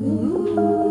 Ooh.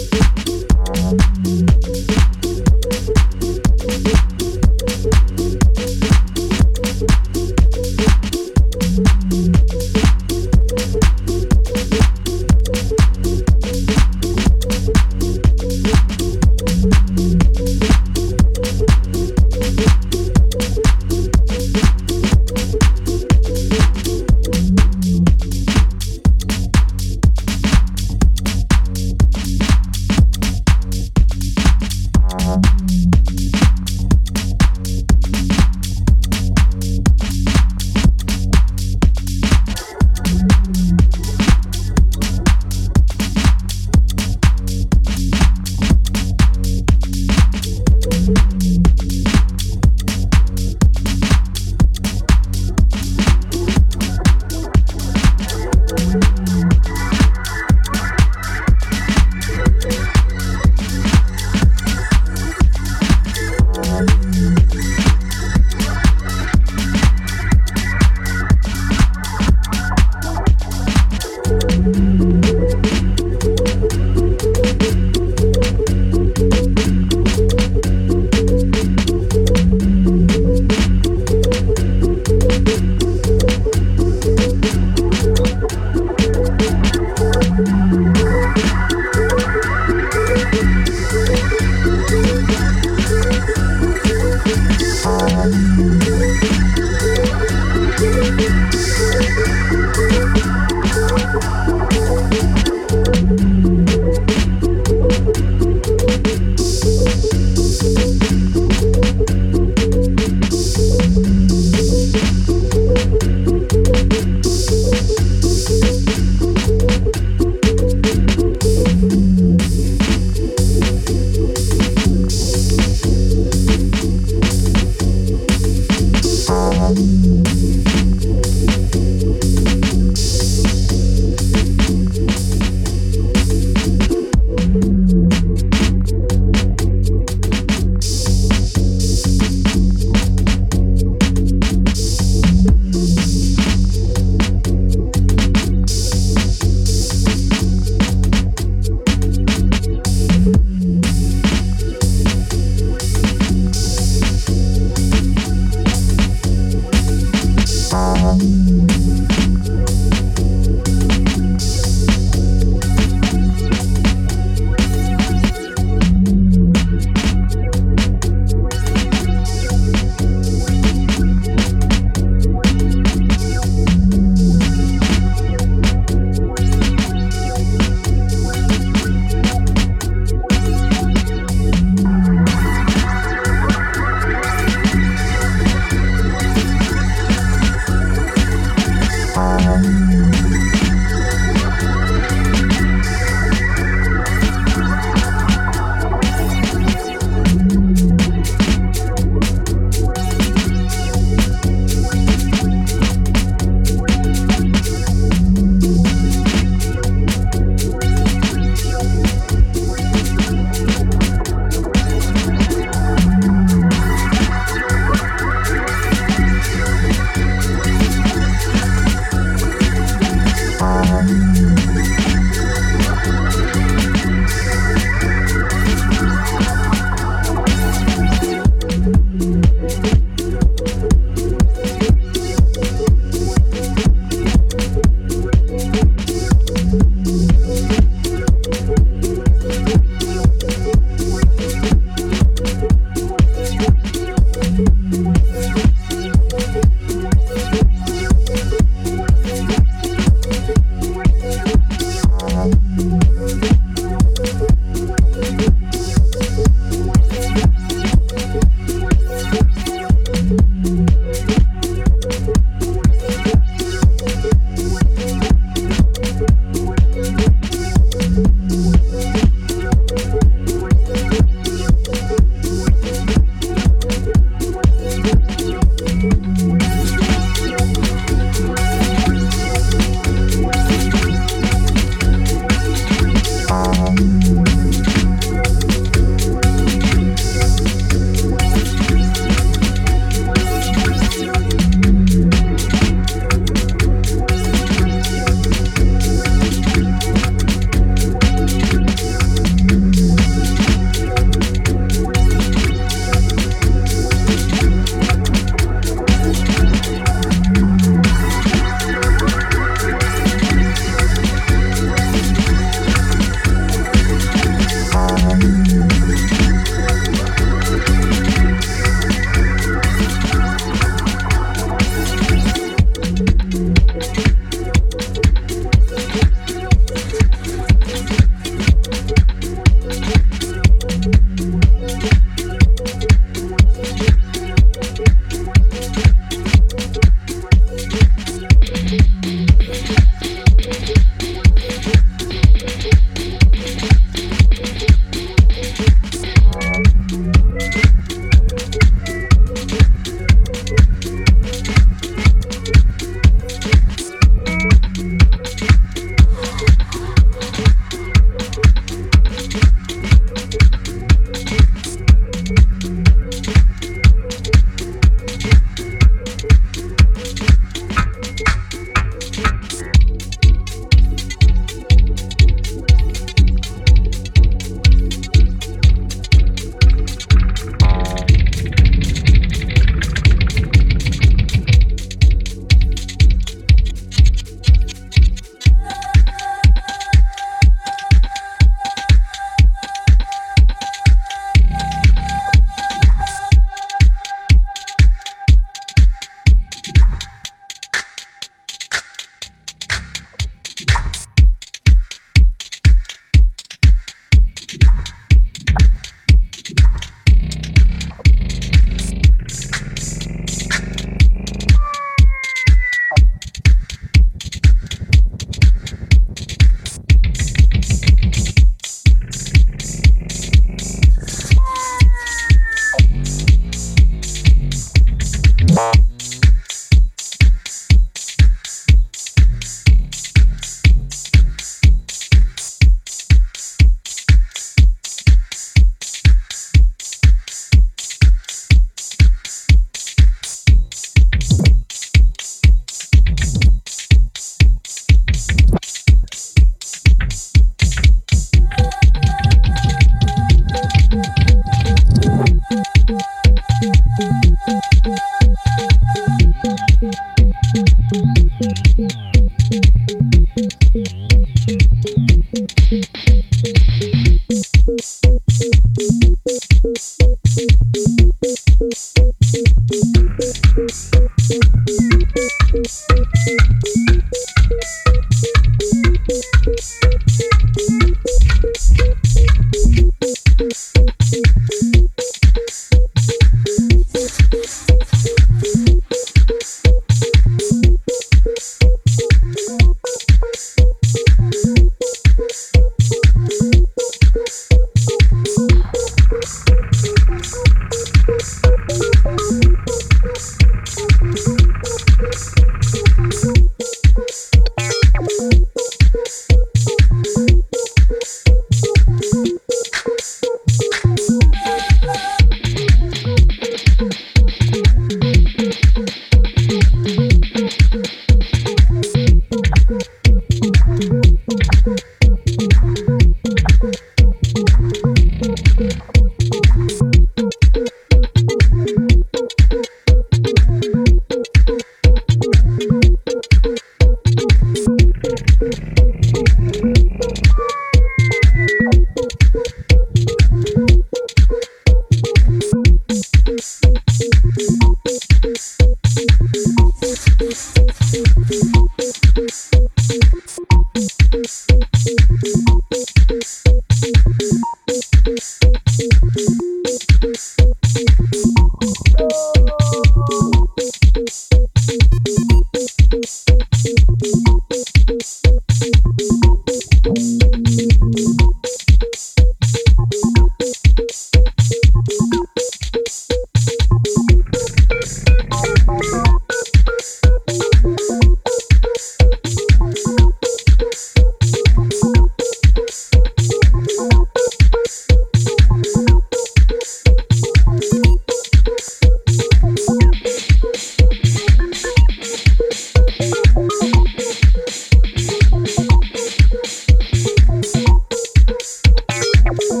Thanks.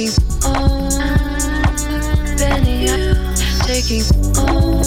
taking on, taking on.